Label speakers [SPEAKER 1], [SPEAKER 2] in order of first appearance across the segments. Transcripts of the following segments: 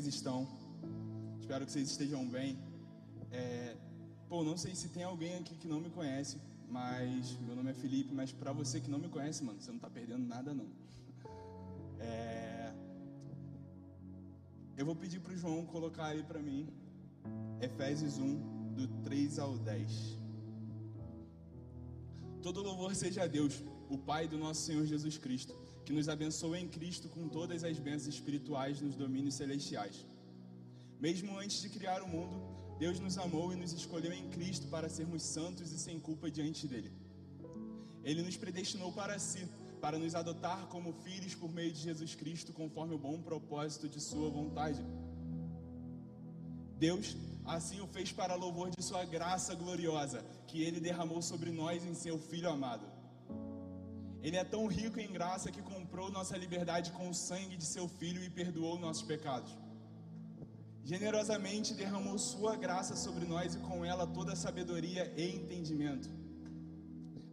[SPEAKER 1] vocês estão? Espero que vocês estejam bem. É, pô, não sei se tem alguém aqui que não me conhece, mas meu nome é Felipe. Mas para você que não me conhece, mano, você não tá perdendo nada não. É, eu vou pedir pro João colocar aí para mim Efésios 1 do 3 ao 10. Todo louvor seja a Deus, o Pai do nosso Senhor Jesus Cristo, que nos abençoa em Cristo com todas as bênçãos espirituais nos domínios celestiais. Mesmo antes de criar o mundo, Deus nos amou e nos escolheu em Cristo para sermos santos e sem culpa diante dele. Ele nos predestinou para si, para nos adotar como filhos por meio de Jesus Cristo, conforme o bom propósito de Sua vontade. Deus assim o fez para louvor de Sua graça gloriosa, que Ele derramou sobre nós em Seu Filho amado. Ele é tão rico em graça que comprou nossa liberdade com o sangue de Seu Filho e perdoou nossos pecados. Generosamente derramou Sua graça sobre nós e com ela toda sabedoria e entendimento.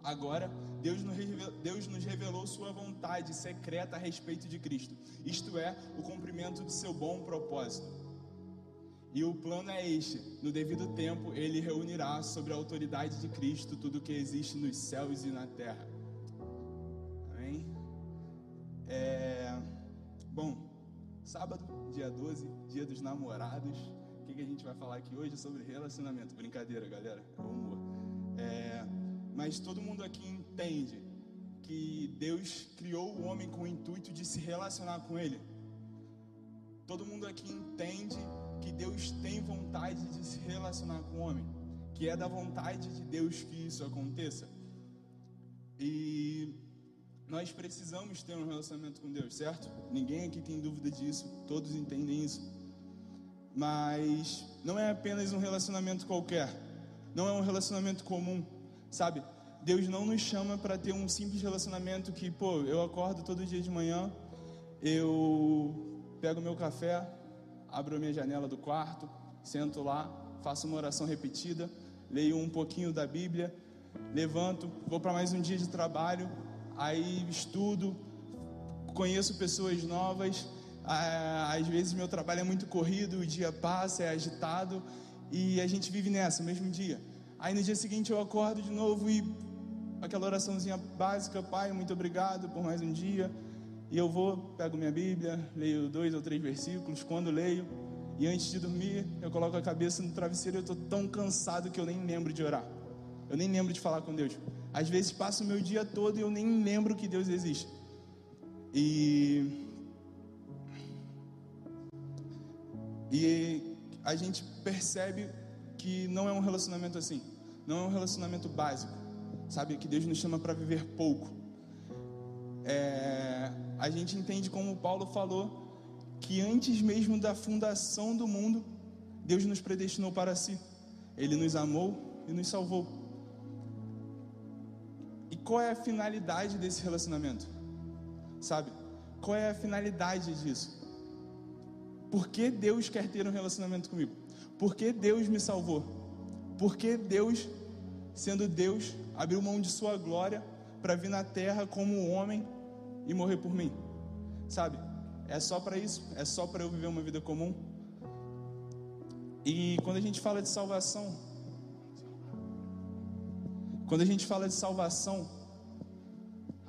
[SPEAKER 1] Agora, Deus nos, revelou, Deus nos revelou Sua vontade secreta a respeito de Cristo, isto é, o cumprimento de Seu bom propósito. E o plano é este: no devido tempo, Ele reunirá sobre a autoridade de Cristo tudo o que existe nos céus e na terra. É... Bom, sábado, dia 12, dia dos namorados. O que, que a gente vai falar aqui hoje sobre relacionamento? Brincadeira, galera, é humor. É... Mas todo mundo aqui entende que Deus criou o homem com o intuito de se relacionar com Ele. Todo mundo aqui entende que Deus tem vontade de se relacionar com o homem, que é da vontade de Deus que isso aconteça. E nós precisamos ter um relacionamento com Deus, certo? Ninguém aqui tem dúvida disso, todos entendem isso. Mas não é apenas um relacionamento qualquer, não é um relacionamento comum, sabe? Deus não nos chama para ter um simples relacionamento que, pô, eu acordo todo dia de manhã, eu pego meu café, abro minha janela do quarto, sento lá, faço uma oração repetida, leio um pouquinho da Bíblia, levanto, vou para mais um dia de trabalho, aí estudo, conheço pessoas novas. Às vezes meu trabalho é muito corrido, o dia passa, é agitado e a gente vive nessa, mesmo dia. Aí no dia seguinte eu acordo de novo e aquela oraçãozinha básica, Pai, muito obrigado por mais um dia e eu vou, pego minha Bíblia, leio dois ou três versículos. Quando leio, e antes de dormir, eu coloco a cabeça no travesseiro eu estou tão cansado que eu nem lembro de orar. Eu nem lembro de falar com Deus. Às vezes passo o meu dia todo e eu nem lembro que Deus existe. E. E a gente percebe que não é um relacionamento assim. Não é um relacionamento básico. Sabe? Que Deus nos chama para viver pouco. É, a gente entende como Paulo falou que antes mesmo da fundação do mundo, Deus nos predestinou para si. Ele nos amou e nos salvou. E qual é a finalidade desse relacionamento? Sabe? Qual é a finalidade disso? Por que Deus quer ter um relacionamento comigo? Por que Deus me salvou? Por que Deus, sendo Deus, abriu mão de sua glória para vir na terra como homem e morrer por mim. Sabe? É só para isso, é só para eu viver uma vida comum. E quando a gente fala de salvação, quando a gente fala de salvação,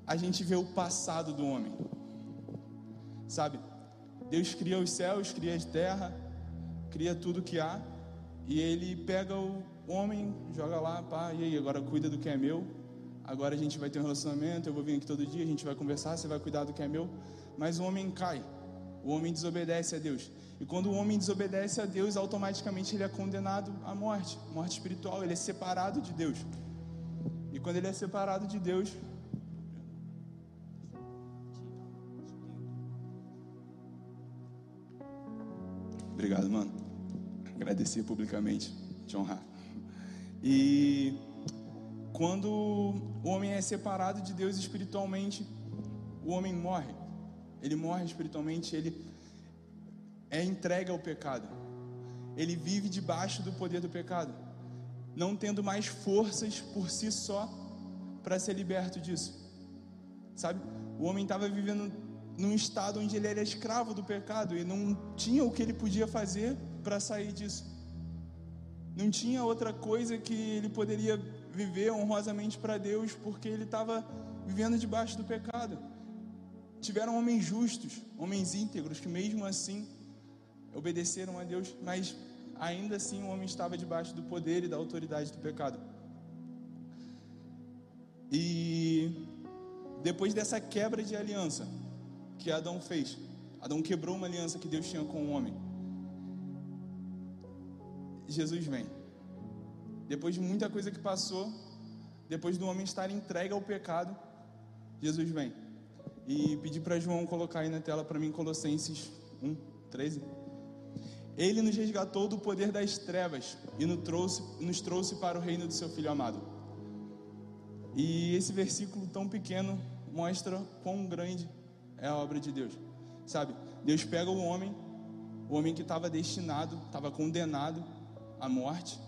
[SPEAKER 1] a gente vê o passado do homem. Sabe? Deus cria os céus, cria a terra, cria tudo que há, e ele pega o homem, joga lá, pá, e aí, agora cuida do que é meu, agora a gente vai ter um relacionamento, eu vou vir aqui todo dia, a gente vai conversar, você vai cuidar do que é meu. Mas o homem cai, o homem desobedece a Deus. E quando o homem desobedece a Deus, automaticamente ele é condenado à morte, morte espiritual, ele é separado de Deus. Quando ele é separado de Deus, Obrigado, mano. Agradecer publicamente, te honrar. E quando o homem é separado de Deus espiritualmente, o homem morre. Ele morre espiritualmente, ele é entregue ao pecado. Ele vive debaixo do poder do pecado, não tendo mais forças por si só para ser liberto disso. Sabe? O homem estava vivendo num estado onde ele era escravo do pecado e não tinha o que ele podia fazer para sair disso. Não tinha outra coisa que ele poderia viver honrosamente para Deus, porque ele estava vivendo debaixo do pecado. Tiveram homens justos, homens íntegros, que mesmo assim obedeceram a Deus, mas ainda assim o homem estava debaixo do poder e da autoridade do pecado. E depois dessa quebra de aliança que Adão fez, Adão quebrou uma aliança que Deus tinha com o homem. Jesus vem. Depois de muita coisa que passou, depois do homem estar entregue ao pecado, Jesus vem. E pedi para João colocar aí na tela para mim Colossenses 1, 13. Ele nos resgatou do poder das trevas e nos trouxe, nos trouxe para o reino do seu Filho amado. E esse versículo tão pequeno mostra quão grande é a obra de Deus. Sabe? Deus pega o homem, o homem que estava destinado, estava condenado à morte,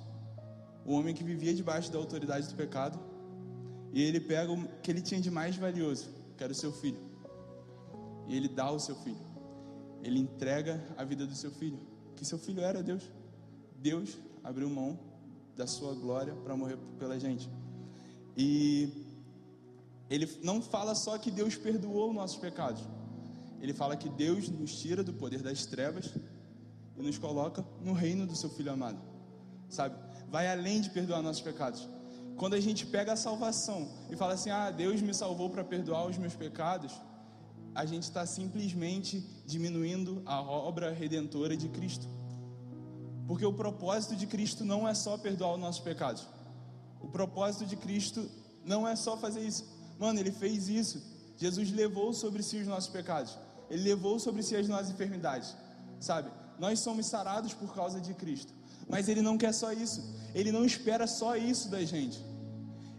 [SPEAKER 1] o homem que vivia debaixo da autoridade do pecado, e ele pega o que ele tinha de mais valioso, que era o seu filho, e ele dá o seu filho, ele entrega a vida do seu filho, que seu filho era Deus. Deus abriu mão da sua glória para morrer pela gente. E ele não fala só que Deus perdoou nossos pecados. Ele fala que Deus nos tira do poder das trevas e nos coloca no reino do seu filho amado. Sabe? Vai além de perdoar nossos pecados. Quando a gente pega a salvação e fala assim: "Ah, Deus me salvou para perdoar os meus pecados", a gente está simplesmente diminuindo a obra redentora de Cristo. Porque o propósito de Cristo não é só perdoar os nossos pecados. O propósito de Cristo não é só fazer isso. Mano, ele fez isso. Jesus levou sobre si os nossos pecados. Ele levou sobre si as nossas enfermidades. Sabe? Nós somos sarados por causa de Cristo. Mas ele não quer só isso. Ele não espera só isso da gente.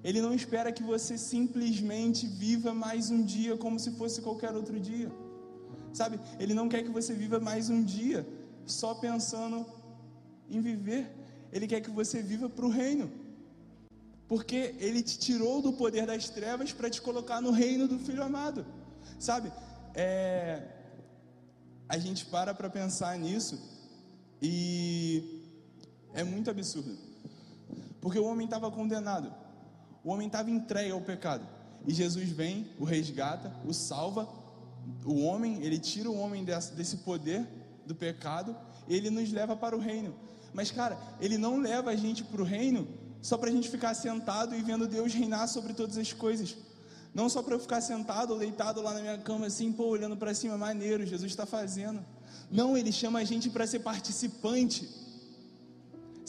[SPEAKER 1] Ele não espera que você simplesmente viva mais um dia como se fosse qualquer outro dia. Sabe? Ele não quer que você viva mais um dia só pensando em viver. Ele quer que você viva para o reino porque ele te tirou do poder das trevas para te colocar no reino do Filho amado, sabe? É, a gente para para pensar nisso e é muito absurdo, porque o homem estava condenado, o homem estava entregue ao pecado e Jesus vem, o resgata, o salva, o homem, ele tira o homem desse, desse poder do pecado, ele nos leva para o reino. Mas cara, ele não leva a gente para o reino só para a gente ficar sentado e vendo Deus reinar sobre todas as coisas. Não só para eu ficar sentado ou deitado lá na minha cama assim, pô, olhando para cima, maneiro, Jesus está fazendo. Não, Ele chama a gente para ser participante.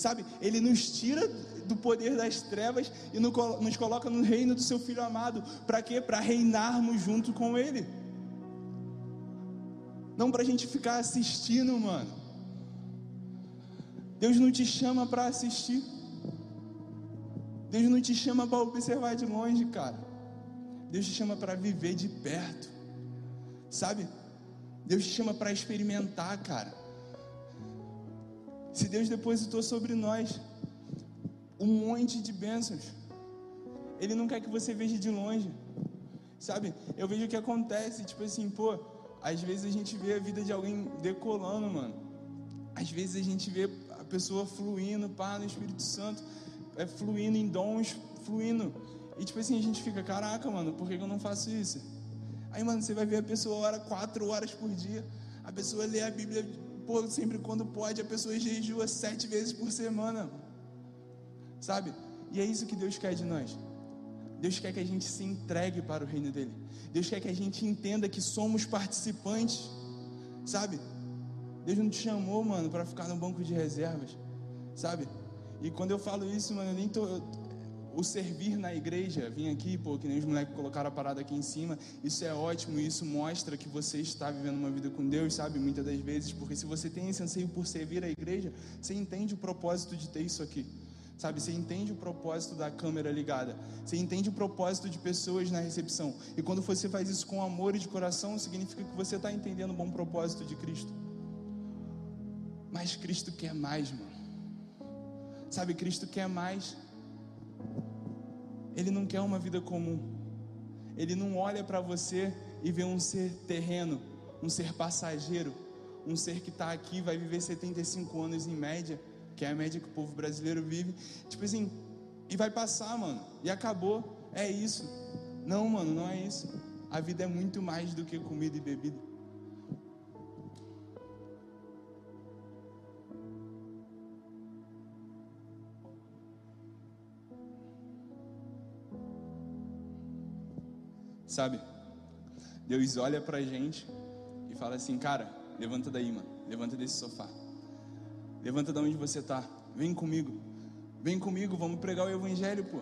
[SPEAKER 1] Sabe, Ele nos tira do poder das trevas e nos coloca no reino do Seu Filho amado. Para quê? Para reinarmos junto com Ele. Não para a gente ficar assistindo, mano. Deus não te chama para assistir. Deus não te chama para observar de longe, cara. Deus te chama para viver de perto. Sabe? Deus te chama para experimentar, cara. Se Deus depositou sobre nós um monte de bênçãos, Ele não quer que você veja de longe. Sabe? Eu vejo o que acontece, tipo assim, pô, às vezes a gente vê a vida de alguém decolando, mano. Às vezes a gente vê a pessoa fluindo, pá, no Espírito Santo é, fluindo em dons, fluindo. E tipo assim, a gente fica, caraca, mano, por que, eu não faço isso? Aí, mano, você vai ver a pessoa ora quatro horas por dia, a pessoa lê a Bíblia pô, sempre quando pode, a pessoa jejua sete vezes por semana. Sabe? E é isso que Deus quer de nós. Deus quer que a gente se entregue para o reino dele. Deus quer que a gente entenda que somos participantes. Sabe? Deus não te chamou, mano, para ficar no banco de reservas. Sabe? E quando eu falo isso, mano, eu nem tô. Eu, o servir na igreja, vim aqui, pô, que nem os moleques colocaram a parada aqui em cima, isso é ótimo, isso mostra que você está vivendo uma vida com Deus, sabe? Muitas das vezes, porque se você tem esse anseio por servir a igreja, você entende o propósito de ter isso aqui, sabe? Você entende o propósito da câmera ligada, você entende o propósito de pessoas na recepção, e quando você faz isso com amor e de coração, significa que você está entendendo o bom propósito de Cristo. Mas Cristo quer mais, mano. Sabe, Cristo quer mais. Ele não quer uma vida comum. Ele não olha para você e ver um ser terreno, um ser passageiro, um ser que está aqui, vai viver 75 anos em média, que é a média que o povo brasileiro vive, tipo assim, e vai passar, mano, e acabou, é isso. Não, mano, não é isso. A vida é muito mais do que comida e bebida. Sabe? Deus olha pra gente e fala assim: Cara, levanta daí, mano. Levanta desse sofá. Levanta da onde você tá. Vem comigo. Vem comigo, vamos pregar o evangelho, pô.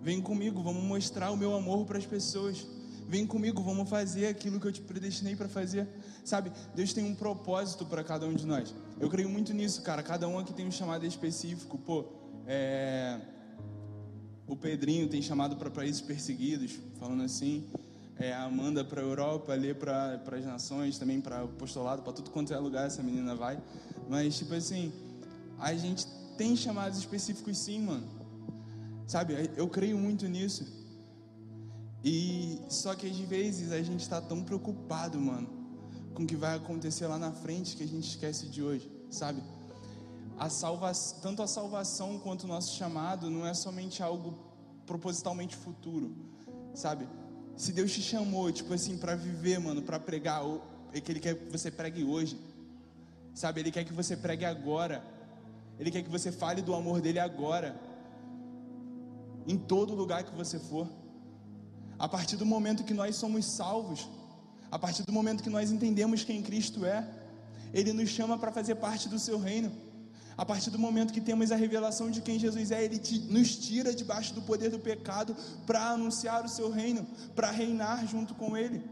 [SPEAKER 1] Vem comigo, vamos mostrar o meu amor para as pessoas. Vem comigo, vamos fazer aquilo que eu te predestinei para fazer. Sabe? Deus tem um propósito para cada um de nós. Eu creio muito nisso, cara. Cada um aqui tem um chamado específico. Pô, é o Pedrinho tem chamado para países perseguidos, falando assim. É, a Amanda para a Europa, ali para as nações, também para o apostolado, para tudo quanto é lugar essa menina vai. Mas, tipo assim, a gente tem chamados específicos sim, mano. Sabe, eu creio muito nisso. E só que às vezes a gente está tão preocupado, mano, com o que vai acontecer lá na frente que a gente esquece de hoje, sabe? A salva, tanto a salvação quanto o nosso chamado não é somente algo propositalmente futuro, sabe? Se Deus te chamou, tipo assim, para viver, mano, para pregar, é que Ele quer que você pregue hoje, sabe? Ele quer que você pregue agora, Ele quer que você fale do amor dele agora, em todo lugar que você for. A partir do momento que nós somos salvos, a partir do momento que nós entendemos quem Cristo é, Ele nos chama para fazer parte do Seu reino. A partir do momento que temos a revelação de quem Jesus é, Ele te, nos tira debaixo do poder do pecado para anunciar o Seu reino, para reinar junto com Ele.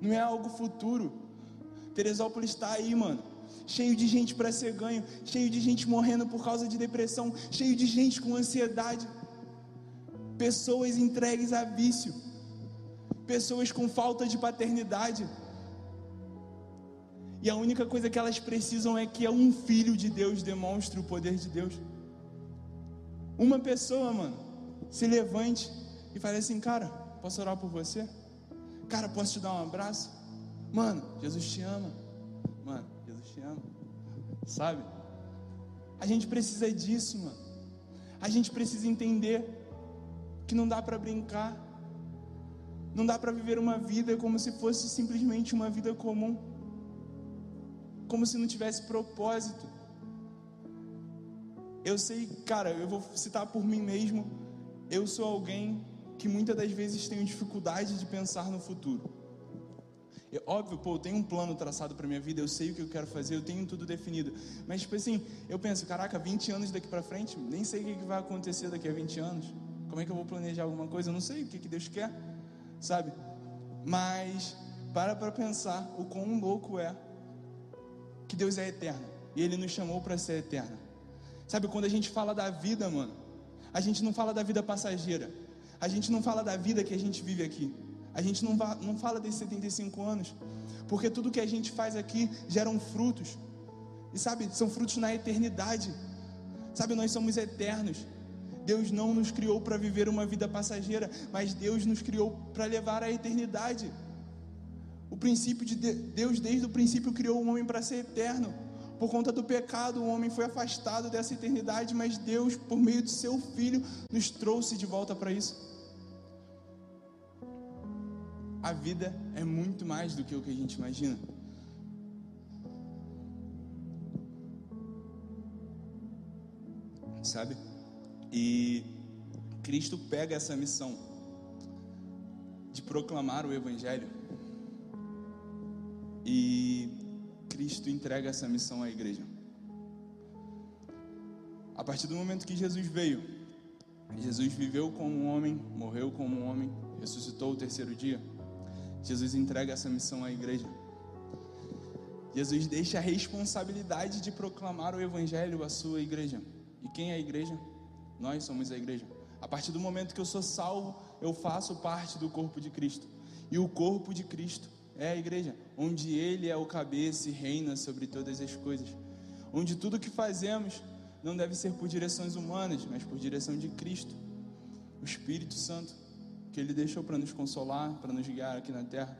[SPEAKER 1] Não é algo futuro. Teresópolis está aí, mano. Cheio de gente para ser ganho, cheio de gente morrendo por causa de depressão, cheio de gente com ansiedade, pessoas entregues a vício, pessoas com falta de paternidade e a única coisa que elas precisam é que um filho de Deus demonstre o poder de Deus. Uma pessoa, mano, se levante e fale assim: Cara, posso orar por você? Cara, posso te dar um abraço? Mano, Jesus te ama. Mano, Jesus te ama. Sabe? A gente precisa disso, mano. A gente precisa entender que não dá para brincar. Não dá para viver uma vida como se fosse simplesmente uma vida comum como se não tivesse propósito. Eu sei, cara, eu vou citar por mim mesmo. Eu sou alguém que muitas das vezes tenho dificuldade de pensar no futuro. É óbvio, pô, eu tenho um plano traçado para minha vida, eu sei o que eu quero fazer, eu tenho tudo definido. Mas, tipo assim, eu penso, caraca, 20 anos daqui para frente, nem sei o que vai acontecer daqui a 20 anos. Como é que eu vou planejar alguma coisa? Eu não sei o que, que Deus quer, sabe? Mas, para para pensar o quão louco é que Deus é eterno e Ele nos chamou para ser eterno. Sabe, quando a gente fala da vida, mano, a gente não fala da vida passageira, a gente não fala da vida que a gente vive aqui, a gente não, não fala desses 75 anos, porque tudo que a gente faz aqui geram frutos, e sabe, são frutos na eternidade, sabe, nós somos eternos. Deus não nos criou para viver uma vida passageira, mas Deus nos criou para levar a eternidade. O princípio de Deus, desde o princípio, criou o homem para ser eterno. Por conta do pecado, o homem foi afastado dessa eternidade, mas Deus, por meio de seu Filho, nos trouxe de volta para isso. A vida é muito mais do que o que a gente imagina. Sabe? E Cristo pega essa missão de proclamar o Evangelho e Cristo entrega essa missão à igreja. A partir do momento que Jesus veio, Jesus viveu como um homem, morreu como um homem, ressuscitou o terceiro dia. Jesus entrega essa missão à igreja. Jesus deixa a responsabilidade de proclamar o evangelho à sua igreja. E quem é a igreja? Nós somos a igreja. A partir do momento que eu sou salvo, eu faço parte do corpo de Cristo. E o corpo de Cristo é a igreja, onde Ele é o cabeça e reina sobre todas as coisas. Onde tudo que fazemos não deve ser por direções humanas, mas por direção de Cristo, o Espírito Santo, que Ele deixou para nos consolar, para nos guiar aqui na terra.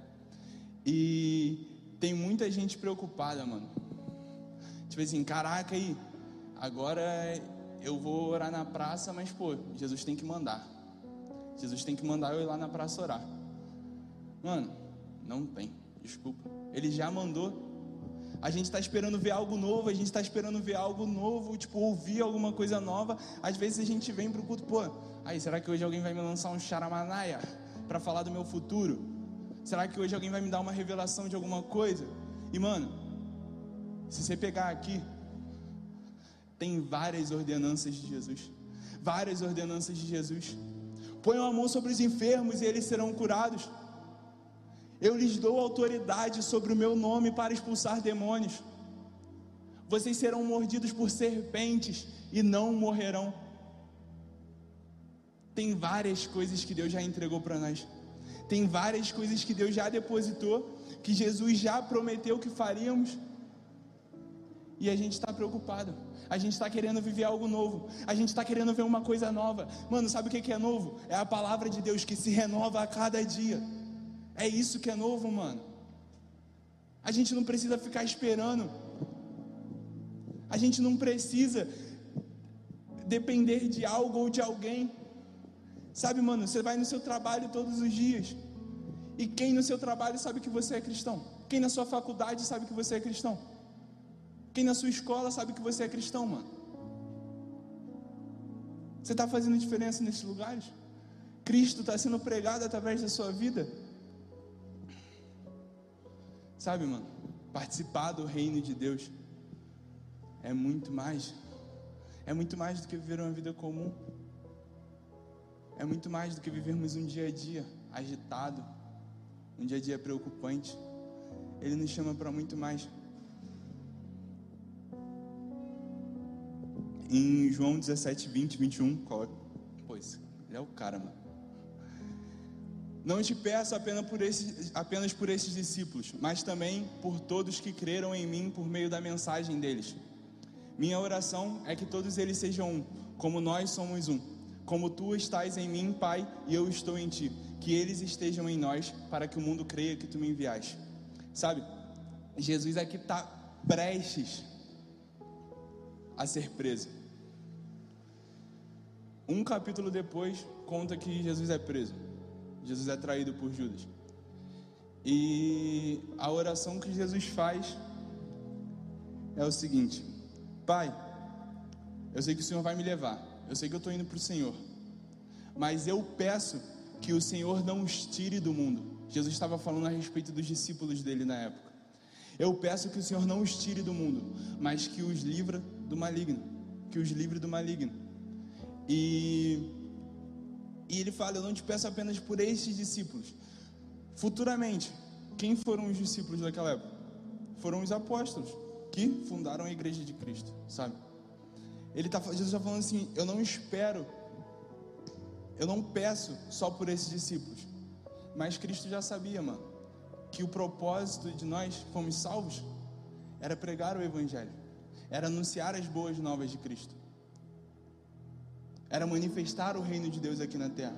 [SPEAKER 1] E tem muita gente preocupada, mano. Tipo assim, caraca aí, agora eu vou orar na praça, mas pô, Jesus tem que mandar. Jesus tem que mandar eu ir lá na praça orar. Mano, não tem, desculpa. Ele já mandou. A gente está esperando ver algo novo, a gente está esperando ver algo novo, tipo, ouvir alguma coisa nova. Às vezes a gente vem para o culto, pô, aí, será que hoje alguém vai me lançar um charamanaia para falar do meu futuro? Será que hoje alguém vai me dar uma revelação de alguma coisa? E mano, se você pegar aqui, tem várias ordenanças de Jesus. Várias ordenanças de Jesus. Ponham a mão sobre os enfermos e eles serão curados. Eu lhes dou autoridade sobre o meu nome para expulsar demônios. Vocês serão mordidos por serpentes e não morrerão. Tem várias coisas que Deus já entregou para nós. Tem várias coisas que Deus já depositou, que Jesus já prometeu que faríamos. E a gente está preocupado. A gente está querendo viver algo novo. A gente está querendo ver uma coisa nova. Mano, sabe o que é novo? É a palavra de Deus que se renova a cada dia. É isso que é novo, mano. A gente não precisa ficar esperando. A gente não precisa depender de algo ou de alguém. Sabe, mano, você vai no seu trabalho todos os dias. E quem no seu trabalho sabe que você é cristão? Quem na sua faculdade sabe que você é cristão? Quem na sua escola sabe que você é cristão, mano? Você está fazendo diferença nesses lugares? Cristo está sendo pregado através da sua vida? Sabe, mano? Participar do reino de Deus é muito mais. É muito mais do que viver uma vida comum. É muito mais do que vivermos um dia a dia agitado, um dia a dia preocupante. Ele nos chama para muito mais. Em João 17, 20, 21, coloca. Pois, ele é o cara, mano. Não te peço apenas por, esses, apenas por esses discípulos, mas também por todos que creram em mim por meio da mensagem deles. Minha oração é que todos eles sejam um, como nós somos um. Como tu estás em mim, Pai, e eu estou em ti. Que eles estejam em nós, para que o mundo creia que tu me enviaste. Sabe, Jesus aqui está prestes a ser preso. Um capítulo depois, conta que Jesus é preso. Jesus é traído por Judas. E a oração que Jesus faz é o seguinte: Pai, eu sei que o Senhor vai me levar, eu sei que eu estou indo para o Senhor, mas eu peço que o Senhor não os tire do mundo. Jesus estava falando a respeito dos discípulos dele na época. Eu peço que o Senhor não os tire do mundo, mas que os livre do maligno, que os livre do maligno. E e ele fala: Eu não te peço apenas por estes discípulos. Futuramente, quem foram os discípulos daquela época? Foram os apóstolos que fundaram a igreja de Cristo, sabe? Ele tá, Jesus está falando assim: Eu não espero, eu não peço só por esses discípulos. Mas Cristo já sabia, mano, que o propósito de nós fomos salvos era pregar o Evangelho, era anunciar as boas novas de Cristo era manifestar o reino de Deus aqui na terra.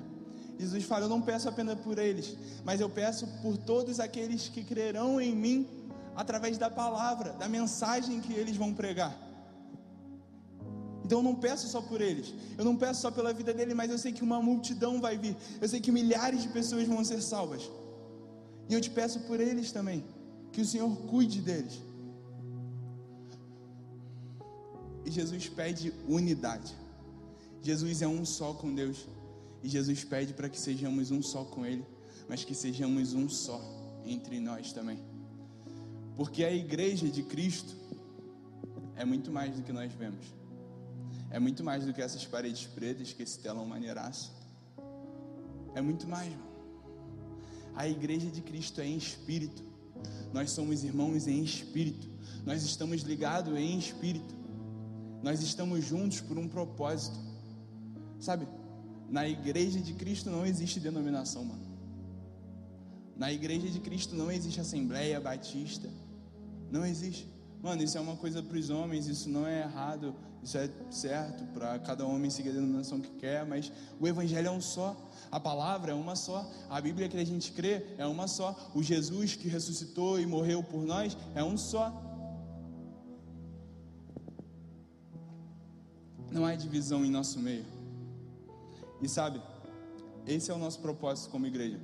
[SPEAKER 1] Jesus fala: Eu não peço apenas por eles, mas eu peço por todos aqueles que crerão em mim através da palavra, da mensagem que eles vão pregar. Então eu não peço só por eles, eu não peço só pela vida dele, mas eu sei que uma multidão vai vir, eu sei que milhares de pessoas vão ser salvas. E eu te peço por eles também, que o Senhor cuide deles. E Jesus pede unidade. Jesus é um só com Deus. E Jesus pede para que sejamos um só com Ele, mas que sejamos um só entre nós também. Porque a igreja de Cristo é muito mais do que nós vemos. É muito mais do que essas paredes pretas, que esse telão maneiraço. É muito mais, mano. A igreja de Cristo é em espírito. Nós somos irmãos em espírito. Nós estamos ligados em espírito. Nós estamos juntos por um propósito. Sabe, na igreja de Cristo não existe denominação, mano. Na igreja de Cristo não existe assembleia batista. Não existe. Mano, isso é uma coisa para os homens, isso não é errado, Isso é certo para cada homem seguir a denominação que quer, mas o evangelho é um só. A palavra é uma só. A Bíblia que a gente crê é uma só. O Jesus que ressuscitou e morreu por nós é um só. Não há divisão em nosso meio. E sabe, esse é o nosso propósito como igreja.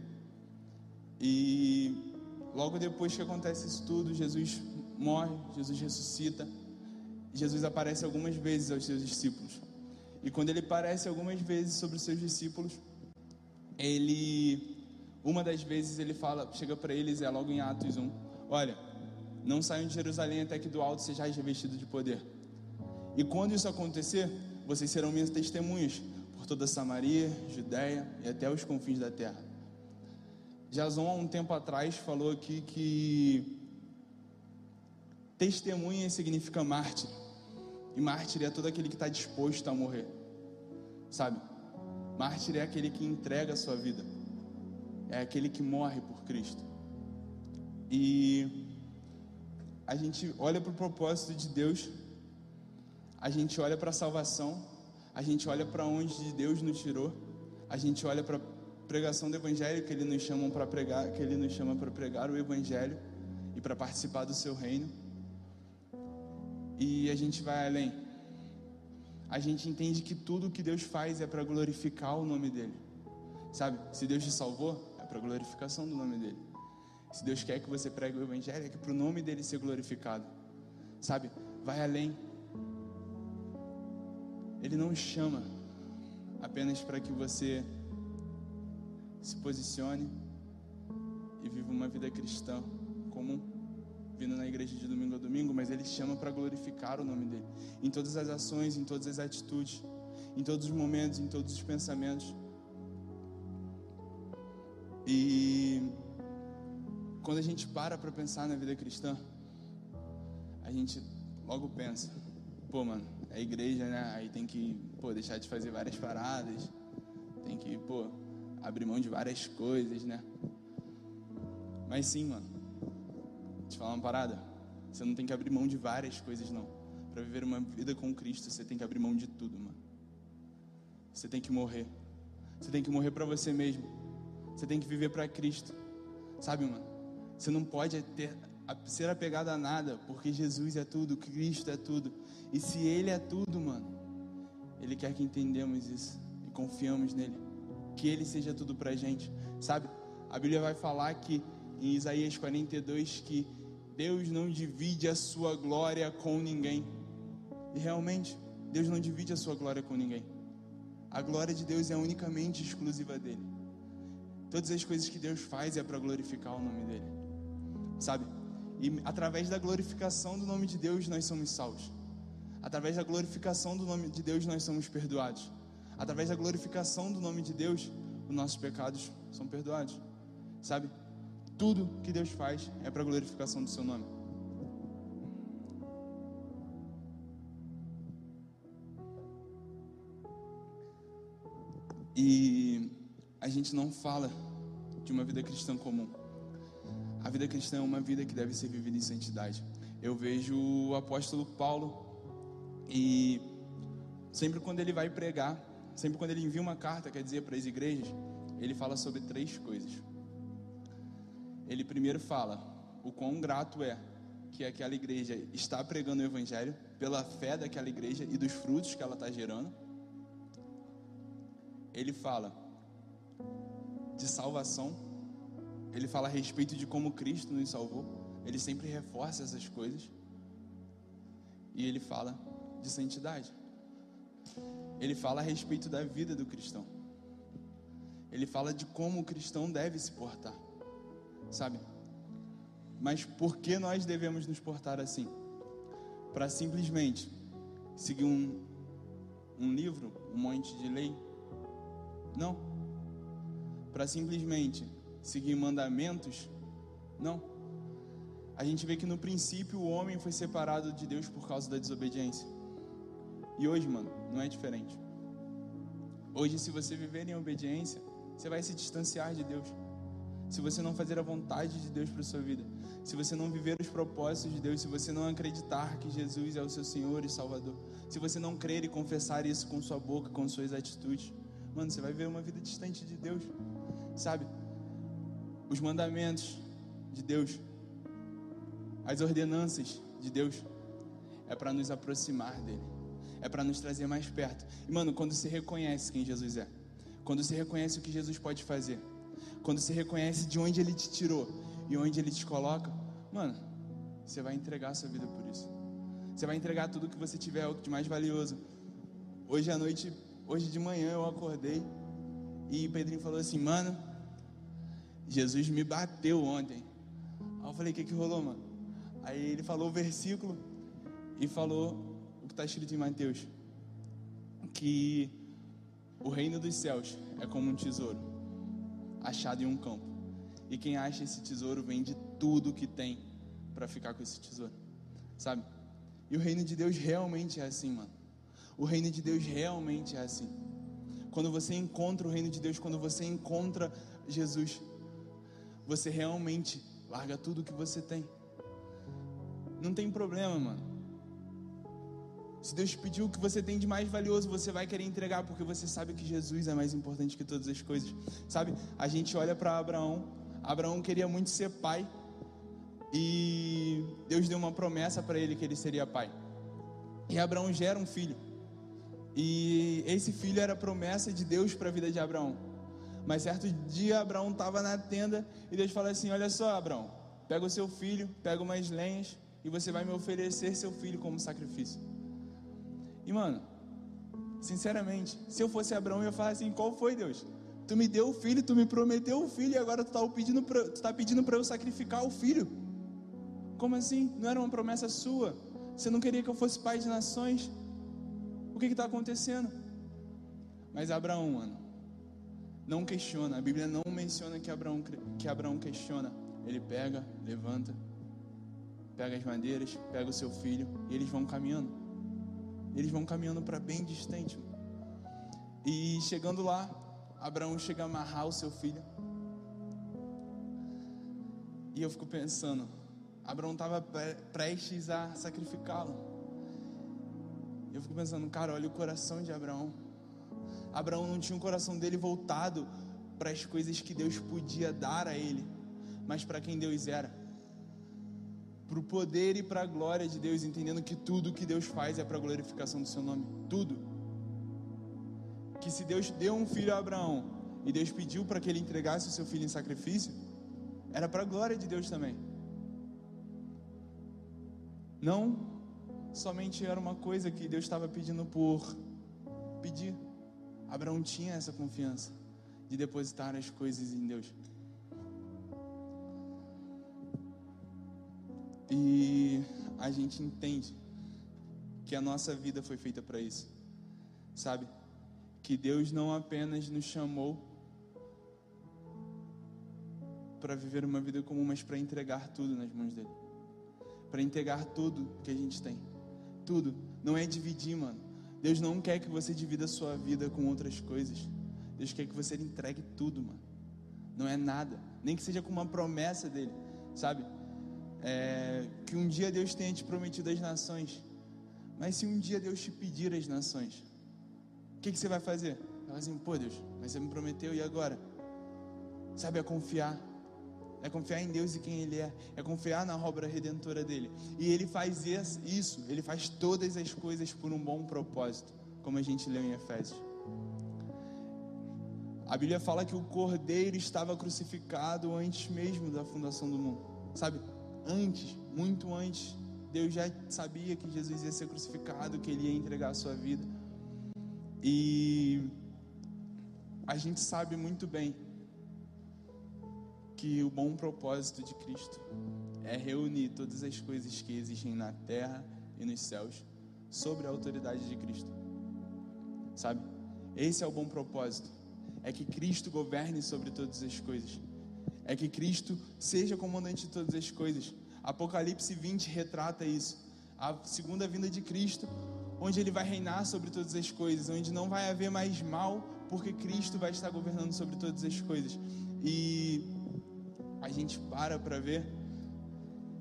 [SPEAKER 1] E logo depois que acontece isso tudo, Jesus morre, Jesus ressuscita. Jesus aparece algumas vezes aos seus discípulos. E quando ele aparece algumas vezes sobre os seus discípulos, ele uma das vezes ele fala, chega para eles, é logo em Atos 1, olha, não saiam de Jerusalém até que do alto sejais revestidos de poder. E quando isso acontecer, vocês serão minhas testemunhas por toda Samaria, Judéia e até os confins da terra. Jason, há um tempo atrás, falou aqui que testemunha significa mártir. E mártir é todo aquele que está disposto a morrer. Sabe? Mártir é aquele que entrega a sua vida. É aquele que morre por Cristo. E a gente olha para o propósito de Deus, a gente olha para a salvação, a gente olha para onde Deus nos tirou, a gente olha para a pregação do Evangelho que Ele nos chama para pregar, que Ele nos chama para pregar o Evangelho e para participar do Seu reino. E a gente vai além. A gente entende que tudo que Deus faz é para glorificar o nome dEle. Sabe? Se Deus te salvou, é para glorificação do nome dEle. Se Deus quer que você pregue o Evangelho, é para o nome dEle ser glorificado. Sabe? Vai além. Ele não chama apenas para que você se posicione e viva uma vida cristã comum vindo na igreja de domingo a domingo, mas ele chama para glorificar o nome dele. Em todas as ações, em todas as atitudes, em todos os momentos, em todos os pensamentos. E quando a gente para para pensar na vida cristã, a gente logo pensa, pô, mano, é igreja, né? Aí tem que, pô, deixar de fazer várias paradas, tem que, pô, abrir mão de várias coisas, né? Mas sim, mano, te falar uma parada. Você não tem que abrir mão de várias coisas, não. Para viver uma vida com Cristo, você tem que abrir mão de tudo, mano. Você tem que morrer. Você tem que morrer para você mesmo. Você tem que viver para Cristo. Sabe, mano? Você não pode ter, ser apegado a nada, porque Jesus é tudo, Cristo é tudo. E se Ele é tudo, mano, Ele quer que entendamos isso e confiamos nele. Que Ele seja tudo pra gente. Sabe? A Bíblia vai falar que em Isaías 42 que Deus não divide a sua glória com ninguém. E realmente, Deus não divide a sua glória com ninguém. A glória de Deus é unicamente exclusiva dele. Todas as coisas que Deus faz é para glorificar o nome dele. Sabe? E através da glorificação do nome de Deus nós somos salvos. Através da glorificação do nome de Deus nós somos perdoados. Através da glorificação do nome de Deus, os nossos pecados são perdoados. Sabe? Tudo que Deus faz é para a glorificação do seu nome. E a gente não fala de uma vida cristã comum. A vida cristã é uma vida que deve ser vivida em santidade. Eu vejo o apóstolo Paulo e sempre quando ele vai pregar, sempre quando ele envia uma carta, quer dizer, para as igrejas, ele fala sobre três coisas ele primeiro fala o quão grato é que aquela igreja está pregando o evangelho pela fé daquela igreja e dos frutos que ela está gerando. Ele fala de salvação. Ele fala a respeito de como Cristo nos salvou. Ele sempre reforça essas coisas. E ele fala de santidade. Ele fala a respeito da vida do cristão. Ele fala de como o cristão deve se portar sabe? Mas por que nós devemos nos portar assim? Para simplesmente seguir um, um livro, um monte de lei? Não. Para simplesmente seguir mandamentos? Não. A gente vê que no princípio o homem foi separado de Deus por causa da desobediência. E hoje, mano, não é diferente. Hoje, se você viver em obediência, você vai se distanciar de Deus. se você não fazer a vontade de Deus para sua vida, se você não viver os propósitos de Deus, se você não acreditar que Jesus é o seu Senhor e Salvador, se você não crer e confessar isso com sua boca, com suas atitudes, mano, você vai ver uma vida distante de Deus, sabe? Os mandamentos de Deus, as ordenanças de Deus, é para nos aproximar dele, é para nos trazer mais perto. E, mano, quando você reconhece quem Jesus é, quando você reconhece o que Jesus pode fazer, quando você reconhece de onde ele te tirou e onde ele te coloca, mano, você vai entregar a sua vida por isso. Você vai entregar tudo que você tiver, o de mais valioso. Hoje à noite, hoje de manhã eu acordei e Pedrinho falou assim, mano, Jesus me bateu ontem. Aí eu falei, o que que rolou, mano? Aí ele falou o versículo e falou o que está escrito em Mateus, que o reino dos céus é como um tesouro achado em um campo. E quem acha esse tesouro vende tudo que tem para ficar com esse tesouro, sabe? E o reino de Deus realmente é assim, mano. O reino de Deus realmente é assim. Quando você encontra o reino de Deus, quando você encontra Jesus, você realmente larga tudo que você tem. Não tem problema, mano. Se Deus pediu o que você tem de mais valioso, você vai querer entregar, porque você sabe que Jesus é mais importante que todas as coisas. Sabe? A gente olha para Abraão. Abraão queria muito ser pai. E Deus deu uma promessa para ele que ele seria pai. E Abraão gera um filho. E esse filho era promessa de Deus para a vida de Abraão. Mas certo dia Abraão estava na tenda e Deus fala assim: Olha só, Abraão, pega o seu filho, pega umas lenhas e você vai me oferecer seu filho como sacrifício. E mano, sinceramente, se eu fosse Abraão, eu ia falar assim: qual foi Deus? Tu me deu o filho, tu me prometeu o filho e agora tu está pedindo para tá pedindo eu sacrificar o filho. Como assim? Não era uma promessa sua? Você não queria que eu fosse pai de nações? O que está acontecendo? Mas Abraão, mano, não questiona. A Bíblia não menciona que Abraão, que Abraão questiona. Ele pega, levanta, pega as madeiras, pega o seu filho e eles vão caminhando. Eles vão caminhando para bem distante. E chegando lá, Abraão chega a amarrar o seu filho. E eu fico pensando, Abraão estava prestes a sacrificá-lo. Eu fico pensando, cara, olha o coração de Abraão. Abraão não tinha o coração dele voltado para as coisas que Deus podia dar a ele, mas para quem Deus era para o poder e para a glória de Deus, entendendo que tudo que Deus faz é para a glorificação do seu nome. Tudo. Que se Deus deu um filho a Abraão e Deus pediu para que ele entregasse o seu filho em sacrifício, era para a glória de Deus também. Não somente era uma coisa que Deus estava pedindo por pedir. Abraão tinha essa confiança de depositar as coisas em Deus. E a gente entende que a nossa vida foi feita para isso, sabe? Que Deus não apenas nos chamou para viver uma vida comum, mas para entregar tudo nas mãos dele, para entregar tudo que a gente tem, tudo. Não é dividir, mano. Deus não quer que você divida a sua vida com outras coisas. Deus quer que você entregue tudo, mano. Não é nada, nem que seja com uma promessa dele, sabe? É, que um dia Deus tenha te prometido as nações. Mas se um dia Deus te pedir as nações, o que, que você vai fazer? Vai assim, pô Deus, mas você me prometeu e agora? Sabe, é confiar. É confiar em Deus e quem Ele é. É confiar na obra redentora dele. E Ele faz isso, Ele faz todas as coisas por um bom propósito, como a gente leu em Efésios. A Bíblia fala que o Cordeiro estava crucificado antes mesmo da fundação do mundo. Sabe? Antes, muito antes, Deus já sabia que Jesus ia ser crucificado, que ele ia entregar a sua vida. E a gente sabe muito bem que o bom propósito de Cristo é reunir todas as coisas que existem na terra e nos céus sobre a autoridade de Cristo. Sabe? Esse é o bom propósito. É que Cristo governe sobre todas as coisas é que Cristo seja comandante de todas as coisas. Apocalipse 20 retrata isso. A segunda vinda de Cristo, onde ele vai reinar sobre todas as coisas, onde não vai haver mais mal, porque Cristo vai estar governando sobre todas as coisas. E a gente para para ver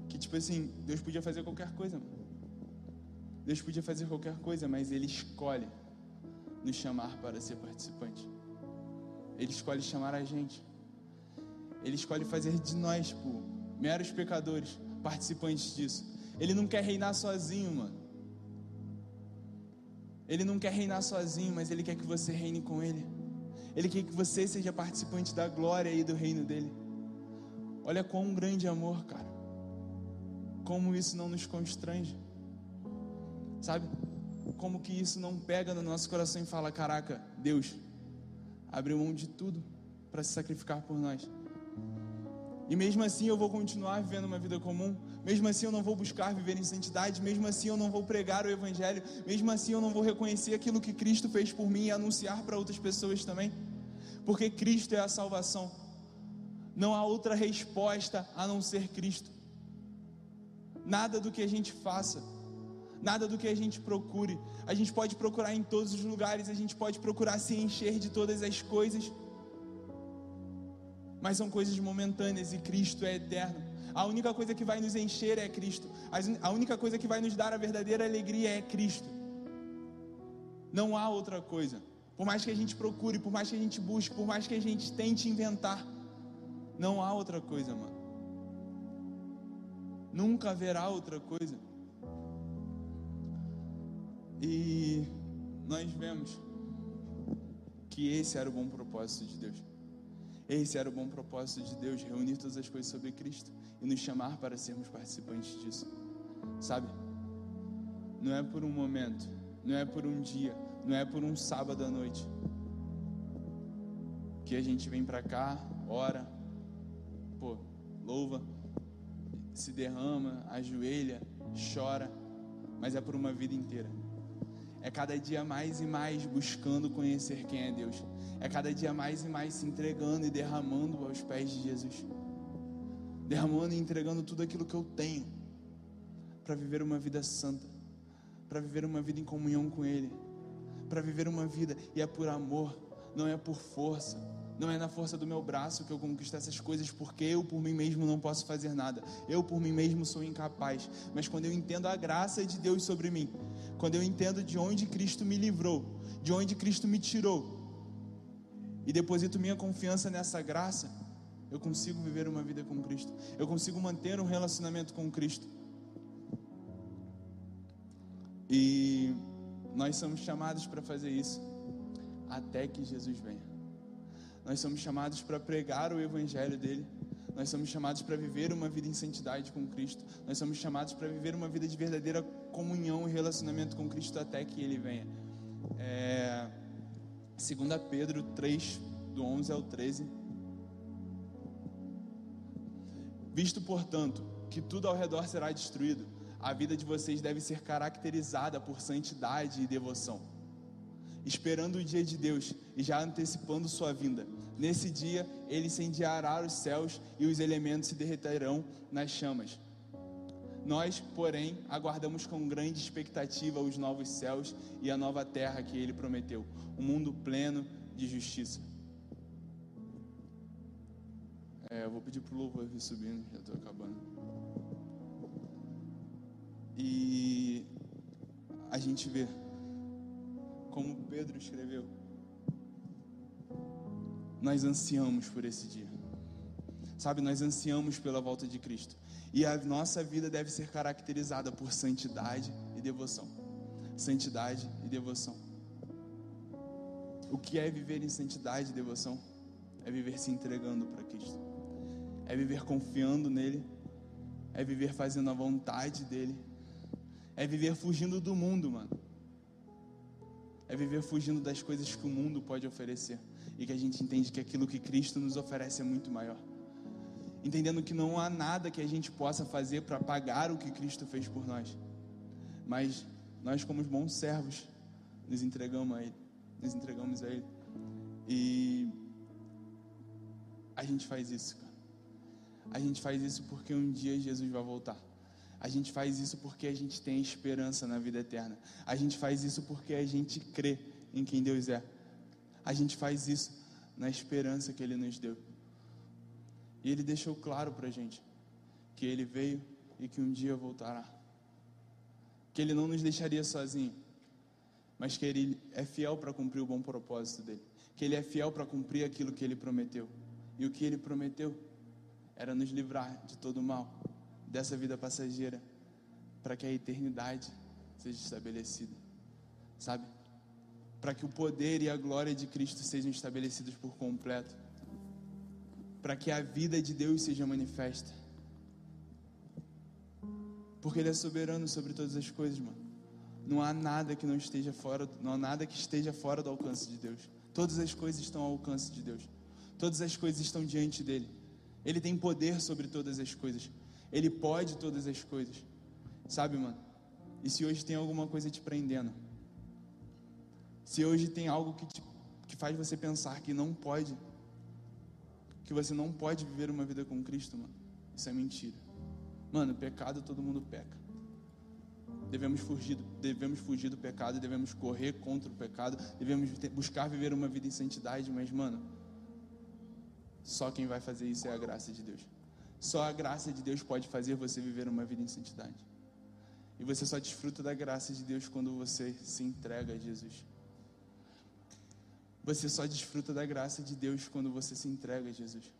[SPEAKER 1] que, tipo assim, Deus podia fazer qualquer coisa. Deus podia fazer qualquer coisa, mas Ele escolhe nos chamar para ser participante. Ele escolhe chamar a gente. Ele escolhe fazer de nós, tipo, meros pecadores, participantes disso. Ele não quer reinar sozinho, mano. Ele não quer reinar sozinho, mas Ele quer que você reine com Ele. Ele quer que você seja participante da glória e do reino dele. Olha quão grande amor, cara. Como isso não nos constrange. Sabe? Como que isso não pega no nosso coração e fala: Caraca, Deus abriu mão de tudo para se sacrificar por nós. E mesmo assim eu vou continuar vivendo uma vida comum, mesmo assim eu não vou buscar viver em santidade, mesmo assim eu não vou pregar o Evangelho, mesmo assim eu não vou reconhecer aquilo que Cristo fez por mim e anunciar para outras pessoas também, porque Cristo é a salvação, não há outra resposta a não ser Cristo, nada do que a gente faça, nada do que a gente procure, a gente pode procurar em todos os lugares, a gente pode procurar se encher de todas as coisas, mas são coisas momentâneas e Cristo é eterno. A única coisa que vai nos encher é Cristo. A única coisa que vai nos dar a verdadeira alegria é Cristo. Não há outra coisa. Por mais que a gente procure, por mais que a gente busque, por mais que a gente tente inventar, não há outra coisa, mano. Nunca haverá outra coisa. E nós vemos que esse era o bom propósito de Deus. Esse era o bom propósito de Deus, reunir todas as coisas sobre Cristo e nos chamar para sermos participantes disso. Sabe? Não é por um momento, não é por um dia, não é por um sábado à noite que a gente vem para cá, ora, pô, louva, se derrama, ajoelha, chora, mas é por uma vida inteira é cada dia mais e mais buscando conhecer quem é Deus, é cada dia mais e mais se entregando e derramando aos pés de Jesus, derramando e entregando tudo aquilo que eu tenho para viver uma vida santa, para viver uma vida em comunhão com Ele, para viver uma vida, e é por amor, não é por força, não é na força do meu braço que eu conquisto essas coisas, porque eu por mim mesmo não posso fazer nada. Eu por mim mesmo sou incapaz. Mas quando eu entendo a graça de Deus sobre mim, quando eu entendo de onde Cristo me livrou, de onde Cristo me tirou, e deposito minha confiança nessa graça, eu consigo viver uma vida com Cristo. Eu consigo manter um relacionamento com Cristo. E nós somos chamados para fazer isso até que Jesus venha. Nós somos chamados para pregar o evangelho dele. Nós somos chamados para viver uma vida em santidade com Cristo. Nós somos chamados para viver uma vida de verdadeira comunhão e relacionamento com Cristo até que Ele venha. É, 2 Pedro 3, do 11 ao 13. Visto, portanto, que tudo ao redor será destruído, a vida de vocês deve ser caracterizada por santidade e devoção esperando o dia de Deus e já antecipando sua vinda. Nesse dia, ele incendiará os céus e os elementos se derreterão nas chamas. Nós, porém, aguardamos com grande expectativa os novos céus e a nova terra que ele prometeu, um mundo pleno de justiça. É, eu vou pedir para o louvor vir subindo, já estou acabando. E a gente vê como Pedro escreveu. Nós ansiamos por esse dia. Sabe, nós ansiamos pela volta de Cristo. E a nossa vida deve ser caracterizada por santidade e devoção. Santidade e devoção. O que é viver em santidade e devoção? É viver se entregando para Cristo. É viver confiando nele. É viver fazendo a vontade dele. É viver fugindo do mundo, mano é viver fugindo das coisas que o mundo pode oferecer e que a gente entende que aquilo que Cristo nos oferece é muito maior. Entendendo que não há nada que a gente possa fazer para pagar o que Cristo fez por nós, mas nós, como bons servos, nos entregamos a Ele, nos entregamos a Ele e a gente faz isso, cara. A gente faz isso porque um dia Jesus vai voltar. A gente faz isso porque a gente tem esperança na vida eterna. A gente faz isso porque a gente crê em quem Deus é. A gente faz isso na esperança que Ele nos deu. E ele deixou claro para a gente que ele veio e que um dia voltará. Que ele não nos deixaria sozinho, mas que ele é fiel para cumprir o bom propósito dele. Que ele é fiel para cumprir aquilo que ele prometeu. E o que ele prometeu era nos livrar de todo o mal, dessa vida passageira, para que a eternidade seja estabelecida. Sabe? Para que o poder e a glória de Cristo sejam estabelecidos por completo. Para que a vida de Deus seja manifesta. Porque Ele é soberano sobre todas as coisas, mano. Não há nada que não esteja fora, não há nada que esteja fora do alcance de Deus. Todas as coisas estão ao alcance de Deus. Todas as coisas estão diante dele. Ele tem poder sobre todas as coisas. Ele pode todas as coisas. Sabe, mano? E se hoje tem alguma coisa te prendendo? Se hoje tem algo que, te, que faz você pensar que não pode, que você não pode viver uma vida com Cristo, mano, isso é mentira. Mano, pecado todo mundo peca. Devemos fugir, devemos fugir do pecado, devemos correr contra o pecado, devemos buscar viver uma vida em santidade, mas, mano, só quem vai fazer isso é a graça de Deus. Só a graça de Deus pode fazer você viver uma vida em santidade. E você só desfruta da graça de Deus quando você se entrega a Jesus. Você só desfruta da graça de Deus quando você se entrega a Jesus.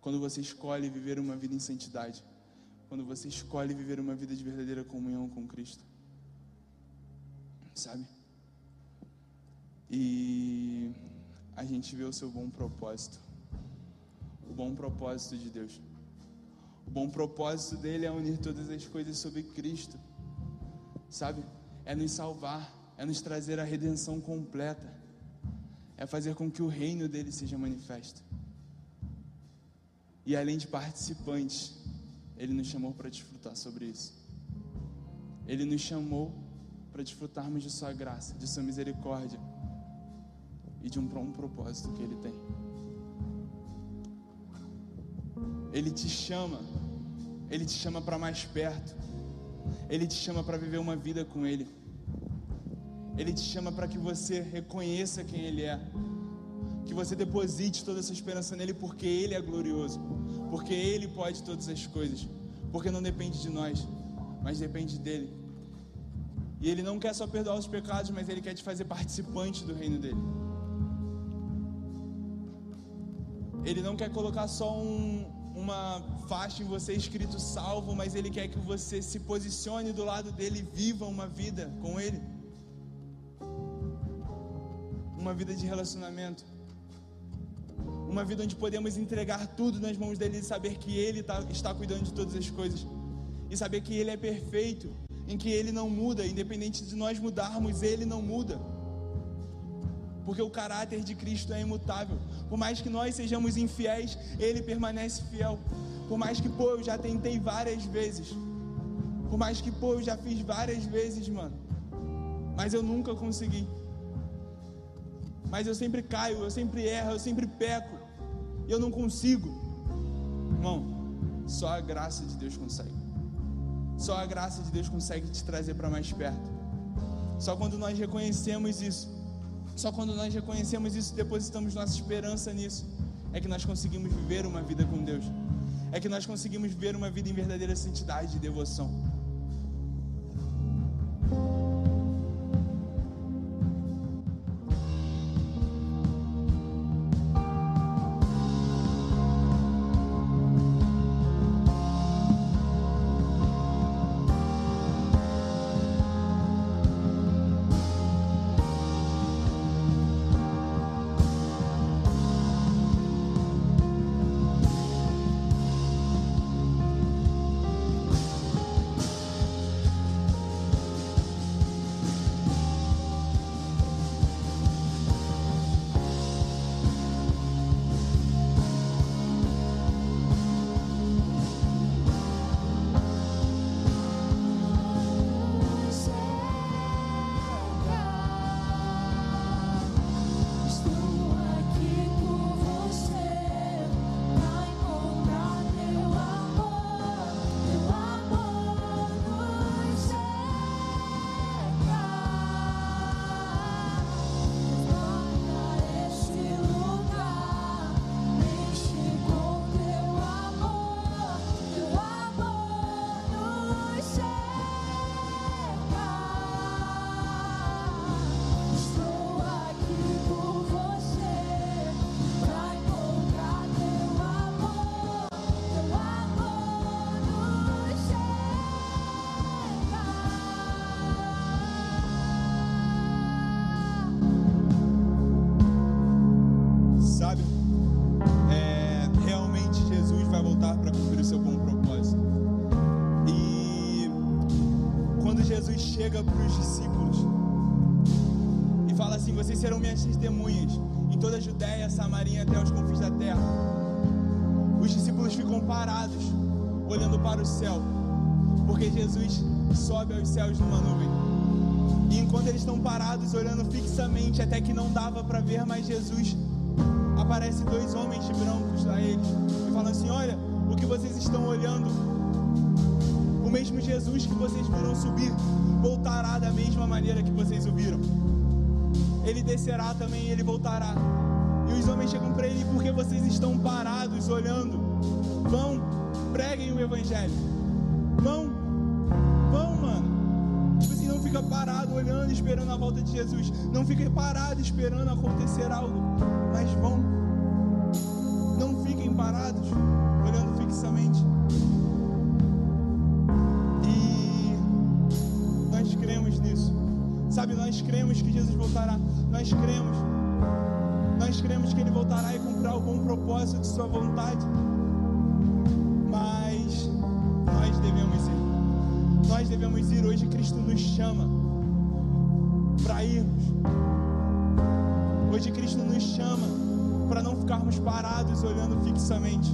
[SPEAKER 1] Quando você escolhe viver uma vida em santidade quando você escolhe viver uma vida de verdadeira comunhão com Cristo. Sabe? E a gente vê o seu bom propósito. O bom propósito de Deus. O bom propósito dele é unir todas as coisas sobre Cristo. Sabe? É nos salvar, é nos trazer a redenção completa. É fazer com que o reino dele seja manifesto. E além de participantes, ele nos chamou para desfrutar sobre isso. Ele nos chamou para desfrutarmos de Sua graça, de Sua misericórdia e de um, propósito que Ele tem. Ele te chama, Ele te chama para mais perto, Ele te chama para viver uma vida com Ele, Ele te chama para que você reconheça quem Ele é, que você deposite toda essa esperança nele, porque Ele é glorioso porque Ele pode todas as coisas, porque não depende de nós, mas depende dEle. E Ele não quer só perdoar os pecados, mas Ele quer te fazer participante do reino dEle. Ele não quer colocar só um, uma faixa em você escrito salvo, mas Ele quer que você se posicione do lado dele e viva uma vida com Ele. Uma vida de relacionamento uma vida onde podemos entregar tudo nas mãos dele e saber que ele tá, está cuidando de todas as coisas, e saber que ele é perfeito, em que ele não muda, independente de nós mudarmos, ele não muda. Porque o caráter de Cristo é imutável. Por mais que nós sejamos infiéis, ele permanece fiel. Por mais que, pô, eu já tentei várias vezes. Por mais que, pô, eu já fiz várias vezes, mano. Mas eu nunca consegui. Mas eu sempre caio, eu sempre erro, eu sempre peco e eu não consigo. Irmão, só a graça de Deus consegue. Só a graça de Deus consegue te trazer para mais perto. Só quando nós reconhecemos isso, só quando nós reconhecemos isso, depositamos nossa esperança nisso, é que nós conseguimos viver uma vida com Deus. É que nós conseguimos viver uma vida em verdadeira santidade e devoção. Chega para os discípulos e fala assim: Vocês serão minhas testemunhas em toda a Judéia, Samaria até os confins da terra. Os discípulos ficam parados, olhando para o céu, porque Jesus sobe aos céus numa nuvem. E enquanto eles estão parados, olhando fixamente, até que não dava para ver mais Jesus, aparece dois homens brancos a eles e falam assim: Olha, o que vocês estão olhando, mesmo Jesus que vocês viram subir, voltará da mesma maneira que vocês o viram. Ele descerá também, ele voltará. E os homens chegam para ele: Por que vocês estão parados olhando? Vão, preguem o Evangelho. Vão, vão, mano. Tipo assim, não fica parado olhando, esperando a volta de Jesus. Não fica parado esperando acontecer algo. Mas vão. Não fiquem parados cremos que Jesus voltará. Nós cremos. Nós cremos que Ele voltará e cumprirá bom propósito de Sua vontade. Mas nós devemos ir. Nós devemos ir. Hoje Cristo nos chama para irmos. Hoje Cristo nos chama para não ficarmos parados olhando fixamente,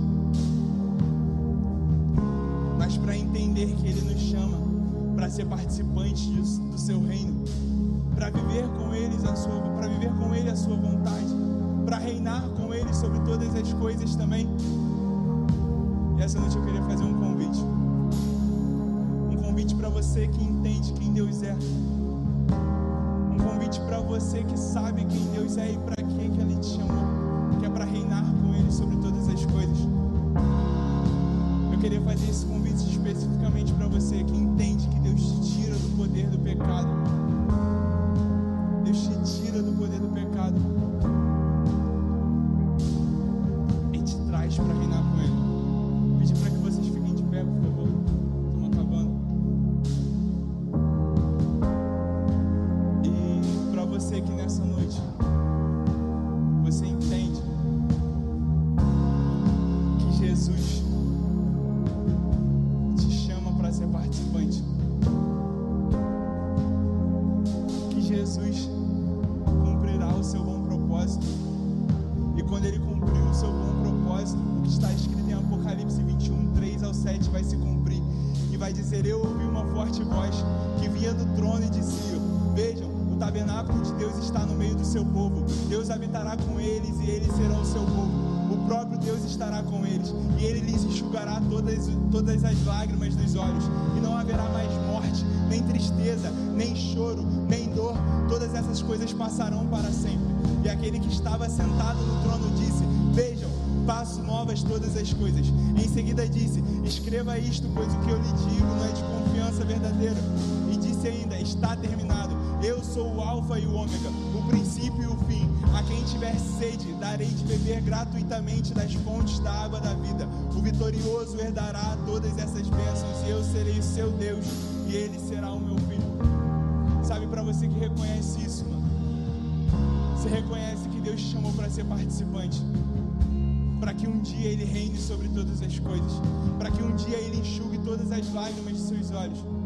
[SPEAKER 1] mas para entender que Ele nos chama para ser participantes do seu reino, para viver com eles a sua, para viver com Ele a sua vontade, para reinar com Ele sobre todas as coisas também. E essa noite eu queria fazer um convite, um convite para você que entende quem Deus é, um convite para você que sabe quem Deus é e para tabernáculo de Deus está no meio do seu povo. Deus habitará com eles e eles serão o seu povo. O próprio Deus estará com eles e ele lhes enxugará todas, todas as lágrimas dos olhos. E não haverá mais morte, nem tristeza, nem choro, nem dor. Todas essas coisas passarão para sempre. E aquele que estava sentado no trono disse: Vejam, faço novas todas as coisas. Em seguida disse: Escreva isto, pois o que eu lhe digo não é de confiança verdadeira. E disse ainda: Está terminado. Eu sou o Alfa e o Ômega, o princípio e o fim. A quem tiver sede, darei de beber gratuitamente das fontes da água da vida. O vitorioso herdará todas essas bênçãos, e eu serei o seu Deus, e ele será o meu filho. Sabe, para você que reconhece isso, mano, você reconhece que Deus te chamou para ser participante. Para que um dia Ele reine sobre todas as coisas. Para que um dia Ele enxugue todas as lágrimas de seus olhos.